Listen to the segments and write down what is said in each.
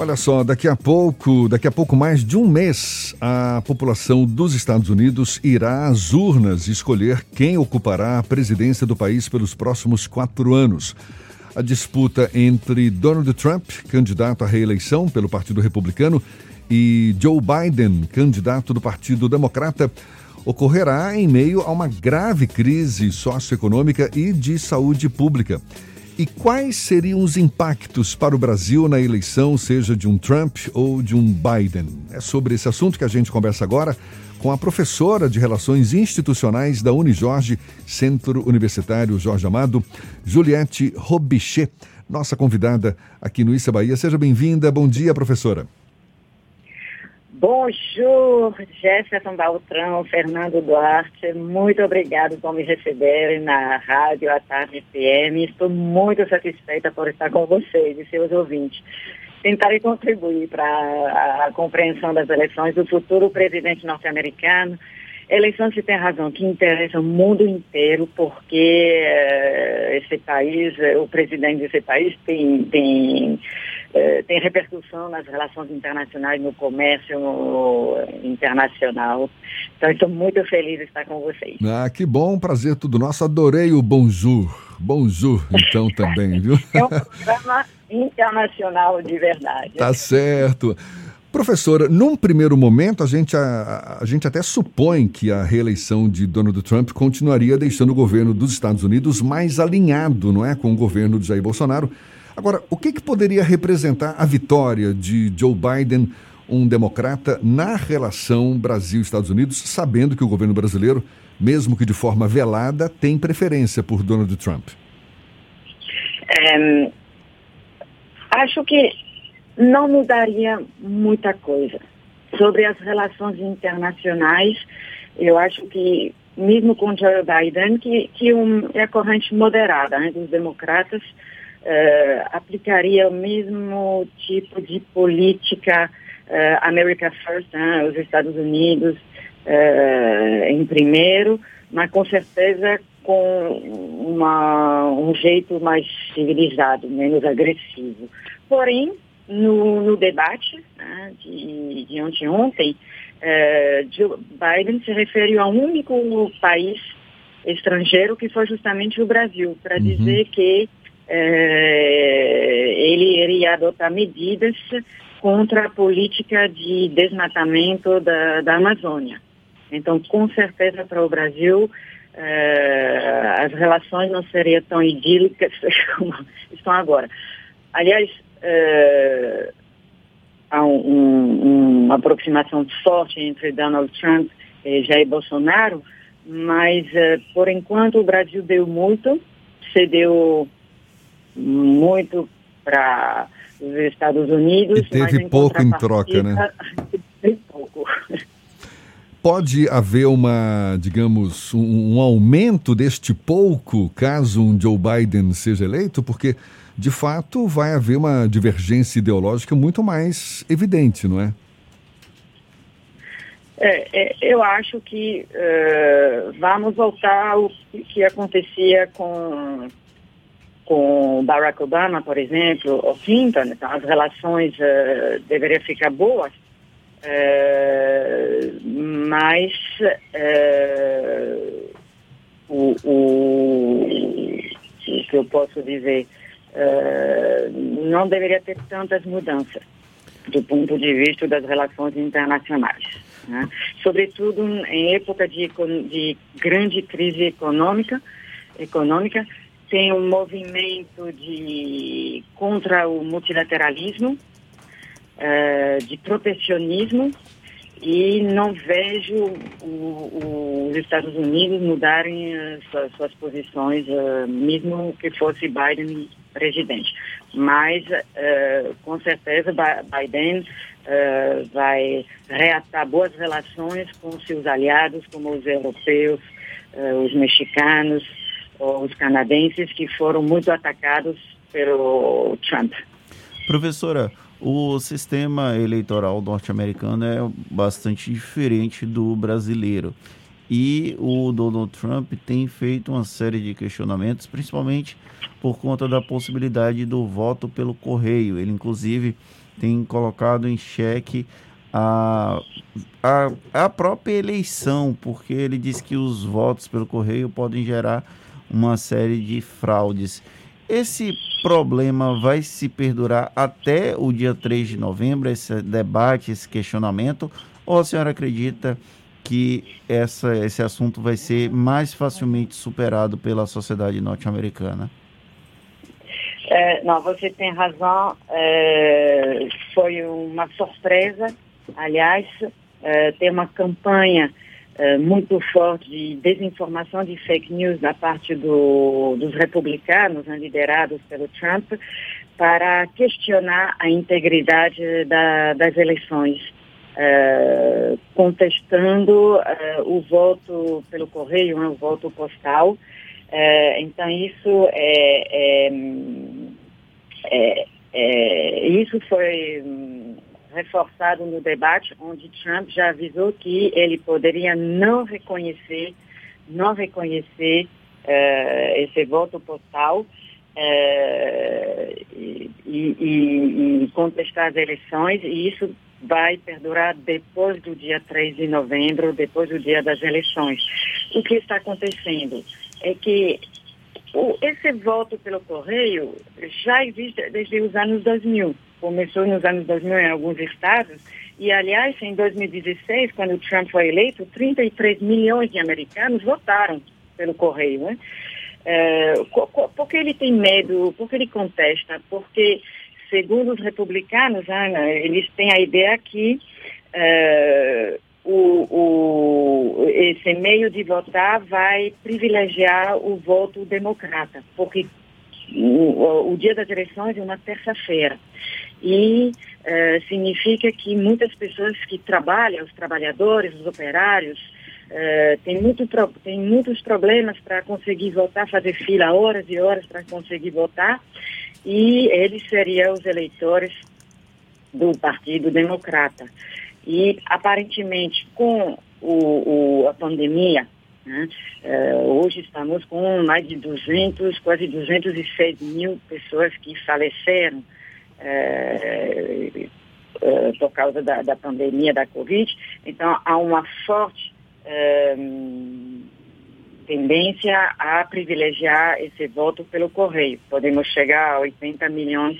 Olha só, daqui a pouco, daqui a pouco mais de um mês, a população dos Estados Unidos irá às urnas escolher quem ocupará a presidência do país pelos próximos quatro anos. A disputa entre Donald Trump, candidato à reeleição pelo Partido Republicano, e Joe Biden, candidato do Partido Democrata, ocorrerá em meio a uma grave crise socioeconômica e de saúde pública. E quais seriam os impactos para o Brasil na eleição, seja de um Trump ou de um Biden? É sobre esse assunto que a gente conversa agora com a professora de Relações Institucionais da Unijorge, Centro Universitário Jorge Amado, Juliette Robichet, nossa convidada aqui no Issa Bahia. Seja bem-vinda. Bom dia, professora. Bonjour, Jefferson Baltrão, Fernando Duarte, muito obrigado por me receberem na Rádio à Tarde PM. Estou muito satisfeita por estar com vocês e seus ouvintes. Tentarei contribuir para a compreensão das eleições do futuro presidente norte-americano. Eleições que tem razão, que interessa o mundo inteiro, porque uh, esse país, uh, o presidente desse país tem, tem é, tem repercussão nas relações internacionais, no comércio internacional. Então, estou muito feliz de estar com vocês. Ah, que bom, prazer tudo nosso. Adorei o bonjour. Bonjour, então, também, viu? É um programa internacional de verdade. Tá certo. Professora, num primeiro momento, a gente, a, a, gente até supõe que a reeleição de Donald Trump continuaria deixando o governo dos Estados Unidos mais alinhado, não é, com o governo de Jair Bolsonaro, Agora, o que, que poderia representar a vitória de Joe Biden, um democrata, na relação Brasil-Estados Unidos, sabendo que o governo brasileiro, mesmo que de forma velada, tem preferência por Donald Trump? É, acho que não mudaria muita coisa. Sobre as relações internacionais, eu acho que, mesmo com Joe Biden, que, que um, é a corrente moderada né, dos democratas, uh, aplicaria o mesmo tipo de política uh, America First, né, os Estados Unidos uh, em primeiro, mas com certeza com uma, um jeito mais civilizado, menos agressivo. Porém, no, no debate né, de, de ontem, Joe Biden se referiu a um único país estrangeiro que foi justamente o Brasil, para uhum. dizer que ele iria adotar medidas contra a política de desmatamento da, da Amazônia. Então, com certeza para o Brasil, é, as relações não seriam tão idílicas como estão agora. Aliás, é, há um, um, uma aproximação forte entre Donald Trump e Jair Bolsonaro, mas, é, por enquanto, o Brasil deu muito, cedeu muito para os Estados Unidos. E teve pouco em troca, né? Teve pouco. Pode haver uma, digamos, um, um, aumento deste pouco caso um Joe Biden seja eleito? Porque, de fato, vai haver uma divergência ideológica muito mais evidente, não é? É, é, eu acho que uh, vamos voltar ao que acontecia com, com Barack Obama, por exemplo, ou Clinton, então as relações uh, deveriam ficar boas, uh, mas uh, o, o, o, que eu posso dizer, não deveria ter tantas mudanças do ponto de vista das relações internacionais. Né? Sobretudo em época de, de grande crise econômica, econômica tem um movimento de contra o multilateralismo, uh, de protecionismo e não vejo o, o, os Estados Unidos mudarem uh, suas, suas, posições, uh, mesmo que fosse Biden presidente. Mas, com certeza, Biden vai reatar boas relações com seus aliados, como os europeus, os mexicanos, os canadenses que foram muito atacados pelo Trump. Professora, o sistema eleitoral norte-americano é bastante diferente do brasileiro. e o Donald Trump tem feito uma série de questionamentos, principalmente por conta da possibilidade do voto pelo correio. Ele, inclusive, tem colocado em xeque a, a, a própria eleição, porque ele diz que os votos pelo correio podem gerar uma série de fraudes. Esse problema vai se perdurar até o dia 3 de novembro, esse debate, esse questionamento, ou a senhora acredita que essa, esse assunto vai ser mais facilmente superado pela sociedade norte-americana? É, não, você tem razão. É, foi uma surpresa. Aliás, é, tem uma campanha muito forte de desinformação, de fake news da parte do, dos republicanos, né, liderados pelo Trump, para questionar a integridade da, das eleições. Uh, contestando uh, o voto pelo correio, né, o voto postal. Uh, então isso é, é, é, é, isso foi um, reforçado no debate, onde Trump já avisou que ele poderia não reconhecer, não reconhecer esse voto postal. E, e, e contestar as eleições, e isso vai perdurar depois do dia 3 de novembro, depois do dia das eleições. O que está acontecendo é que o, esse voto pelo correio já existe desde os anos 2000. Começou nos anos 2000 em alguns estados e, aliás, em 2016, quando o Trump foi eleito, 33 milhões de americanos votaram pelo correio. Né? É, porque ele tem medo, porque ele contesta, porque segundo os republicanos, Ana, eles têm a ideia que uh, o, o, esse meio de votar vai privilegiar o voto democrata, porque o, o dia das eleições é uma terça-feira. E uh, significa que muitas pessoas que trabalham, os trabalhadores, os operários, uh, têm, muito, tem muitos problemas para conseguir votar, fazer fila horas e horas para conseguir votar e eles seriam os eleitores do Partido Democrata. E, aparentemente, com o, o a pandemia, né, uh, hoje estamos com mais de 200, quase 206 mil pessoas que faleceram uh, uh, por causa da, da, pandemia da Covid. Então, há uma forte tendência a privilegiar esse voto pelo correio. Podemos chegar a 80 milhões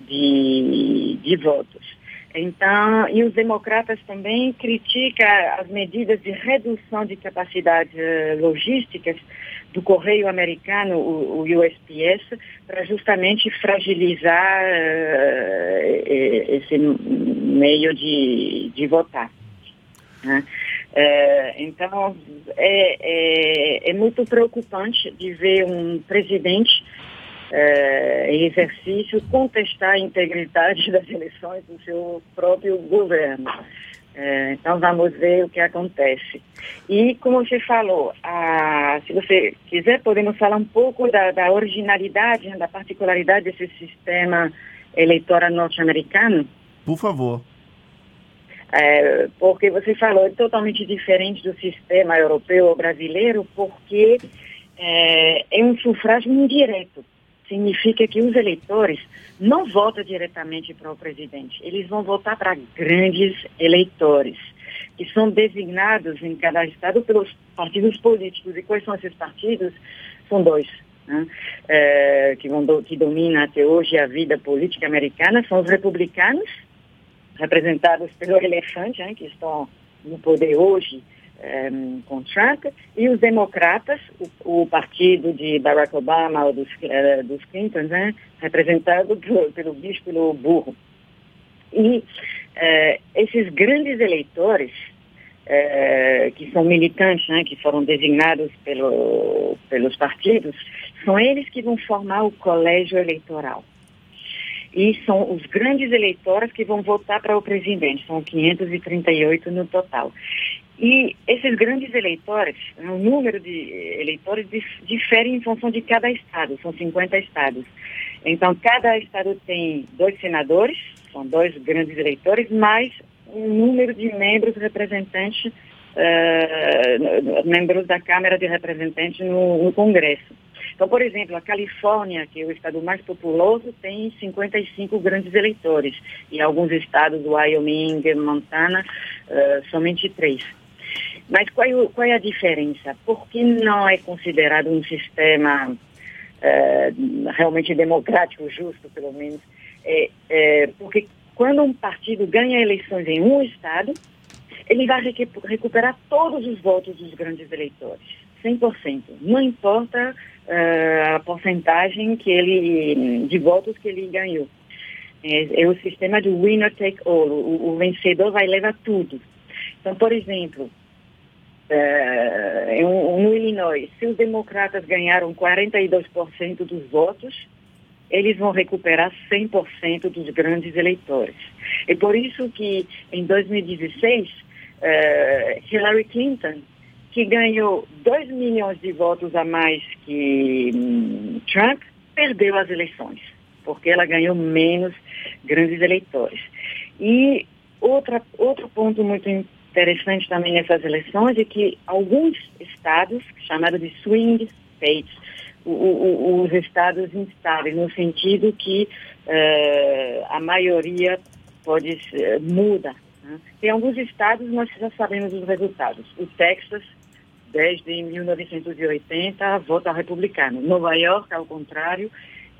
de, de votos. Então, e os democratas também criticam as medidas de redução de capacidades uh, logísticas do correio americano, o, o USPS, para justamente fragilizar uh, esse meio de, de votar. Né? É, então, é, é, é, muito preocupante de ver um presidente em exercício contestar a integridade das eleições do seu próprio governo. É, então, vamos ver o que acontece. E, como você falou, a, se você quiser, podemos falar um pouco da, da originalidade, né, da particularidade desse sistema eleitoral norte-americano? Por favor. É, porque você falou, é totalmente diferente do sistema europeu ou brasileiro, porque é, é um sufrágio indireto. Significa que os eleitores não votam diretamente para o presidente, eles vão votar para grandes eleitores, que são designados em cada estado pelos partidos políticos. E quais são esses partidos? São dois. Né? É, que, vão, que dominam até hoje a vida política americana, são os republicanos representados pelo elefante, né, que estão no poder hoje um, com Trump, e os democratas, o, o partido de Barack Obama ou dos, uh, dos Clintons, né, representado pelo, pelo bicho, pelo burro. E uh, esses grandes eleitores, uh, que são militantes, né, que foram designados pelo, pelos partidos, são eles que vão formar o colégio eleitoral e são os grandes eleitores que vão votar para o presidente, são 538 no total. E esses grandes eleitores, o número de eleitores difere em função de cada estado, são 50 estados. Então, cada estado tem dois senadores, são dois grandes eleitores, mais um número de membros representantes uh, membros da Câmara de Representantes no, no Congresso. Então, por exemplo, a Califórnia, que é o estado mais populoso, tem 55 grandes eleitores. E alguns estados, Wyoming, Montana, uh, somente três. Mas qual, é qual, é a diferença? Por que não é considerado um sistema uh, realmente democrático, justo, pelo menos? É, é, porque quando um partido ganha eleições em um estado, ele vai recuperar todos os votos dos grandes eleitores, 100%. Não importa uh, a porcentagem que ele, de votos que ele ganhou. É, é o sistema de winner take all. O, o, vencedor vai levar tudo. Então, por exemplo, uh, no Illinois, se os democratas ganharam 42% dos votos, eles vão recuperar 100% dos grandes eleitores. É por isso que, em 2016, uh, eh, Hillary Clinton que ganhou 2 milhões de votos a mais que hum, Trump, perdeu as eleições, porque ela ganhou menos grandes eleitores. E outra, outro ponto muito interessante também nessas eleições é que alguns estados, chamados de swing states, o, o, os estados instáveis, no sentido que uh, a maioria pode uh, muda. Né? Tem alguns estados, nós já sabemos os resultados. O Texas desde 1980 vota republicano. Nova York, ao contrário,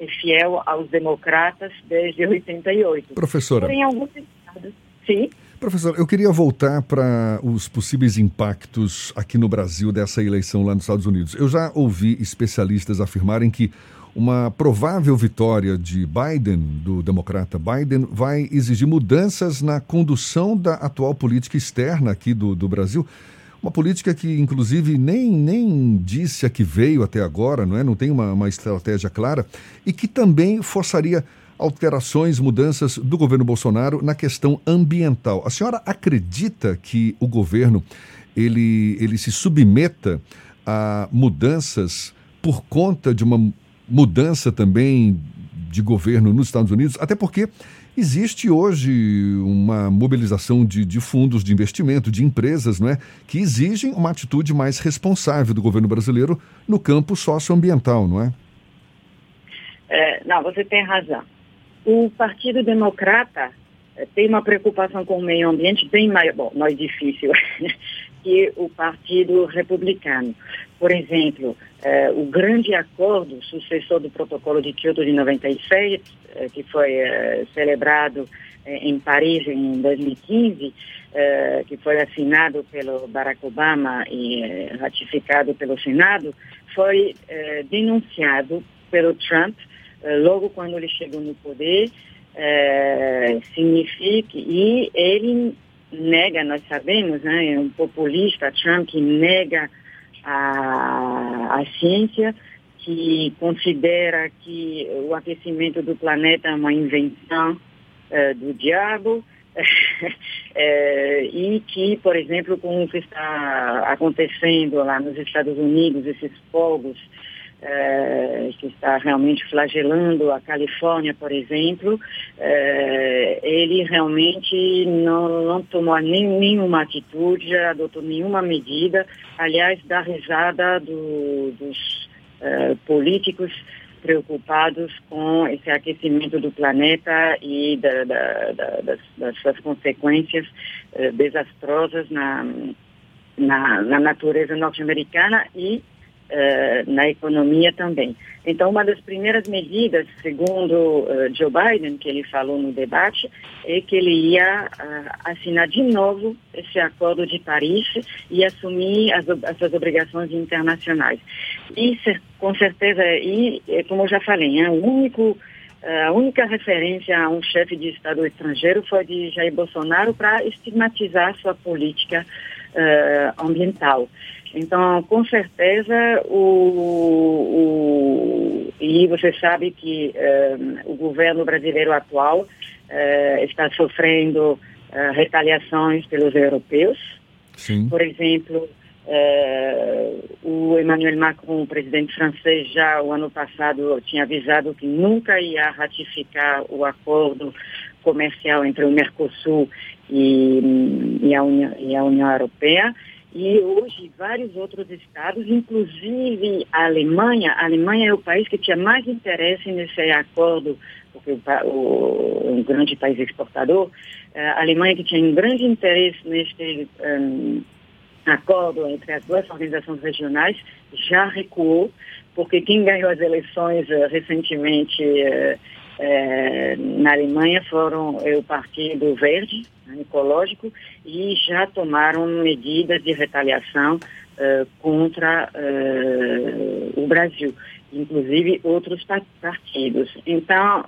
é fiel aos democratas desde 88. Professora. Porém, alguns estados. Sim. Professor, eu queria voltar para os possíveis impactos aqui no Brasil dessa eleição lá nos Estados Unidos. Eu já ouvi especialistas afirmarem que uma provável vitória de Biden, do democrata Biden, vai exigir mudanças na condução da atual política externa aqui do, do Brasil. Uma política que, inclusive, nem, nem disse a que veio até agora, não é? Não tem uma, uma estratégia clara e que também forçaria alterações, mudanças do governo Bolsonaro na questão ambiental. A senhora acredita que o governo ele, ele se submeta a mudanças por conta de uma mudança também de governo nos Estados Unidos? Até porque Existe hoje uma mobilização de, de, fundos de investimento, de empresas, não é, que exigem uma atitude mais responsável do governo brasileiro no campo socioambiental, não é? é não, você tem razão. O Partido Democrata é, tem uma preocupação com o meio ambiente bem maior, bom, é difícil, que o Partido Republicano. Por exemplo, eh, o grande acordo sucessor do protocolo de Kyoto de 96, eh, que foi eh, celebrado eh, em Paris em 2015, eh, que foi assinado pelo Barack Obama e eh, ratificado pelo Senado, foi denunciado pelo Trump logo quando ele chegou no poder, significa e ele nega, nós sabemos, né, é um populista, Trump, que nega a, a ciência, que considera que o aquecimento do planeta é uma invenção uh, do diabo, é, e que, por exemplo, com o que está acontecendo lá nos Estados Unidos, esses fogos é, que está realmente flagelando a Califórnia, por exemplo, é, ele realmente não, não tomou nem, nenhuma atitude, adotou nenhuma medida, aliás, da risada do, dos é, políticos preocupados com esse aquecimento do planeta e da, da, da, das, das, suas consequências desastrosas na, na, na natureza norte-americana e uh, na economia também. Então, uma das primeiras medidas, segundo uh, Joe Biden, que ele falou no debate, é que ele ia uh, assinar de novo esse acordo de Paris e assumir as, essas obrigações internacionais. E, com certeza, e como eu já falei, é o único a única referência a um chefe de Estado estrangeiro foi de Jair Bolsonaro para estigmatizar sua política uh, ambiental. Então, com certeza, o, o e você sabe que uh, o governo brasileiro atual uh, está sofrendo uh, retaliações pelos europeus. Sim. Por exemplo, o Emmanuel Macron, o presidente francês, já o ano passado tinha avisado que nunca ia ratificar o acordo comercial entre o Mercosul e, e, a, União, e a União Europeia. E hoje vários outros estados, inclusive a Alemanha, a Alemanha é o país que tinha mais interesse nesse acordo, porque o, o um grande país exportador, eh, a Alemanha que tinha um grande interesse neste um, acordo entre as duas organizações regionais já recuou, porque quem ganhou as eleições uh, recentemente uh, uh, na Alemanha foram o Partido Verde, né, ecológico, e já tomaram medidas de retaliação contra o Brasil, inclusive outros partidos. Então,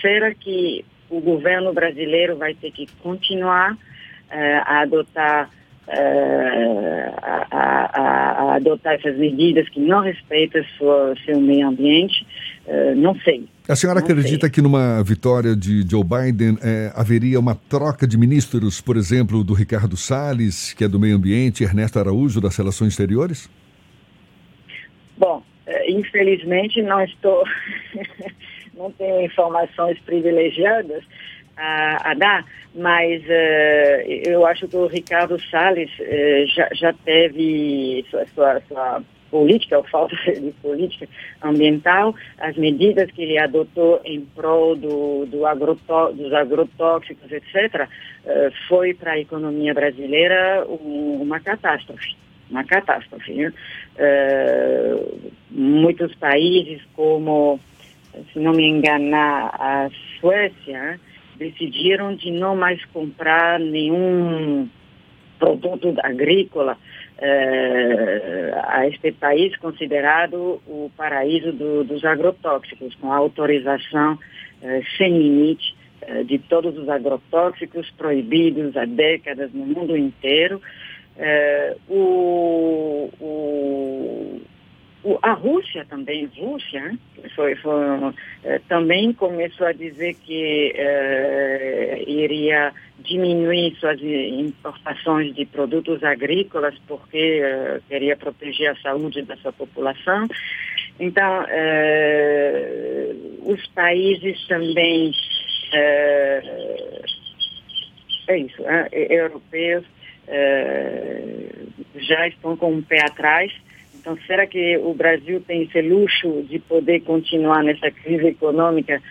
será que o governo brasileiro vai ter que continuar a adotar uh, a, a, a, adotar essas medidas que não respeitam sua, seu meio ambiente, uh, não sei. A senhora não acredita sei. que numa vitória de Joe Biden é, haveria uma troca de ministros, por exemplo, do Ricardo Salles, que é do meio ambiente, e Ernesto Araújo, das relações exteriores? Bom, infelizmente não estou, não tenho informações privilegiadas, a, a dar, mas uh, eu acho que o Ricardo Salles uh, já, já teve sua, sua, sua política, ou falta de política ambiental, as medidas que ele adotou em prol do, do agrotó, dos agrotóxicos, etc., uh, foi para a economia brasileira um, uma catástrofe. Uma catástrofe. Né? Uh, muitos países, como, se não me enganar, a Suécia, decidiram de não mais comprar nenhum produto agrícola eh, a este país considerado o paraíso do, dos agrotóxicos, com autorização eh, sem limite eh, de todos os agrotóxicos proibidos há décadas no mundo inteiro. o a Rússia também, Rússia, foi, foi, eh, também começou a dizer que eh, iria diminuir suas importações de produtos agrícolas porque eh, queria proteger a saúde da sua população. Então, os países também, é isso, europeus, já estão com um pé atrás então, será que o Brasil tem esse luxo de poder continuar nessa crise econômica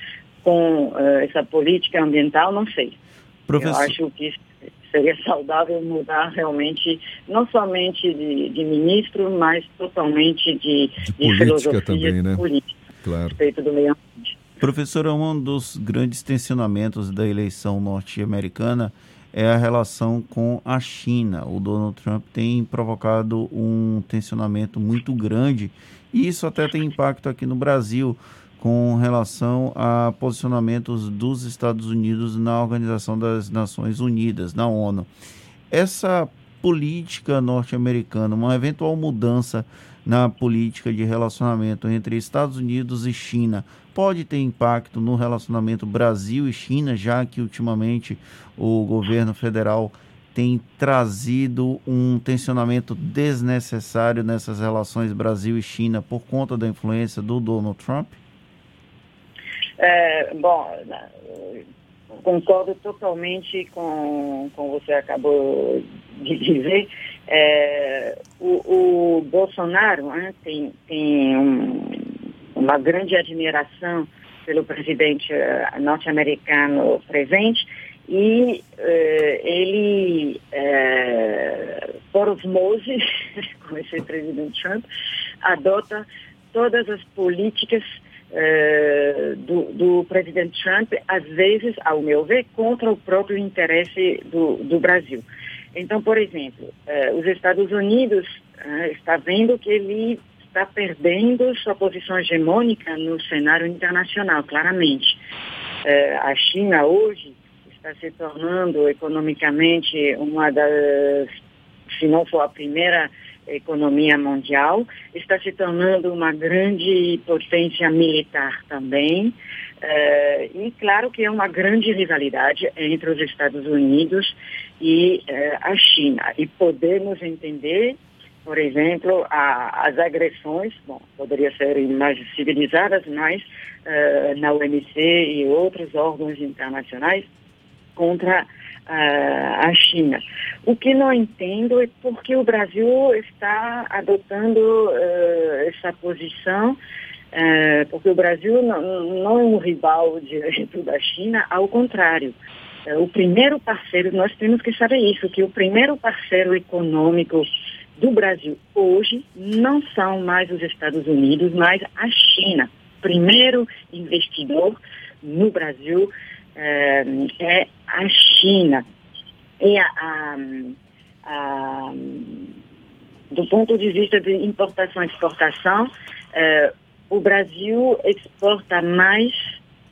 com uh, essa política ambiental? Não sei. Professor... Eu acho que seria saudável mudar realmente, não somente de, de ministro, mas totalmente de, de, de filosofia também, né? política claro. respeito do meio ambiente. Professora, um dos grandes tensionamentos da eleição norte-americana é a relação com a China. O Donald Trump tem provocado um tensionamento muito grande e isso até tem impacto aqui no Brasil com relação a posicionamentos dos Estados Unidos na Organização das Nações Unidas, na ONU. Essa política norte-americana, uma eventual mudança na política de relacionamento entre Estados Unidos e China pode ter impacto no relacionamento Brasil e China, já que ultimamente o governo federal tem trazido um tensionamento desnecessário nessas relações Brasil e China por conta da influência do Donald Trump? É, bom, concordo totalmente com, com você acabou de dizer. É, o, o, Bolsonaro né, tem, tem um, uma grande admiração pelo presidente uh, norte-americano presente e uh, ele, uh, por osmose, com esse presidente Trump, adota todas as políticas uh, do, do, presidente Trump, às vezes, ao meu ver, contra o próprio interesse do, do Brasil. Então, por exemplo, os Estados Unidos uh, está vendo que ele está perdendo sua posição hegemônica no cenário internacional, claramente. Uh, a China hoje está se tornando economicamente uma das, se não for a primeira economia mundial, está se tornando uma grande potência militar também. Uh, e claro que é uma grande rivalidade entre os Estados Unidos e uh, a China. E podemos entender, por exemplo, a, as agressões, bom, poderiam ser mais civilizadas, mas uh, na OMC e outros órgãos internacionais contra a, a China. O que não entendo é porque o Brasil está adotando uh, essa posição, uh, porque o Brasil não, não, é um rival direto da China, ao contrário. Uh, o primeiro parceiro, nós temos que saber isso, que o primeiro parceiro econômico do Brasil hoje não são mais os Estados Unidos, mas a China. Primeiro investidor no Brasil é a China. E a, a, a, do ponto de vista de importação e exportação, é, o Brasil exporta mais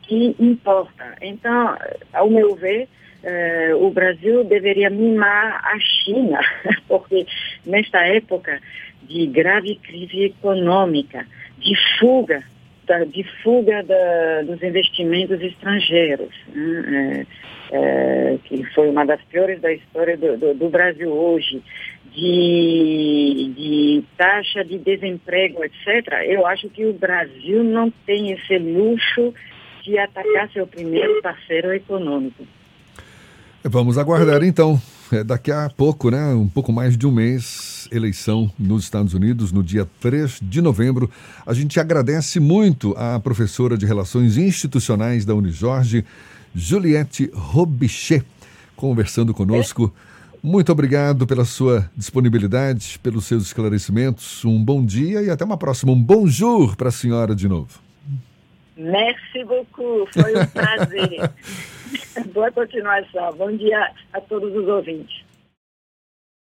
que importa. Então, ao meu ver, é, o Brasil deveria mimar a China, porque nesta época de grave crise econômica, de fuga da, de fuga da, dos investimentos estrangeiros, né? é, é, que foi uma das piores da história do, do, do Brasil hoje, de, de, taxa de desemprego, etc., eu acho que o Brasil não tem esse luxo de atacar seu primeiro parceiro econômico. Vamos aguardar então. É, daqui a pouco, né, um pouco mais de um mês, eleição nos Estados Unidos, no dia 3 de novembro. A gente agradece muito à professora de Relações Institucionais da Unijorge, Juliette Robichet, conversando conosco. Muito obrigado pela sua disponibilidade, pelos seus esclarecimentos. Um bom dia e até uma próxima. Um bonjour para a senhora de novo. Merci beaucoup, foi um prazer. Boa continuação. Bom dia a todos os ouvintes.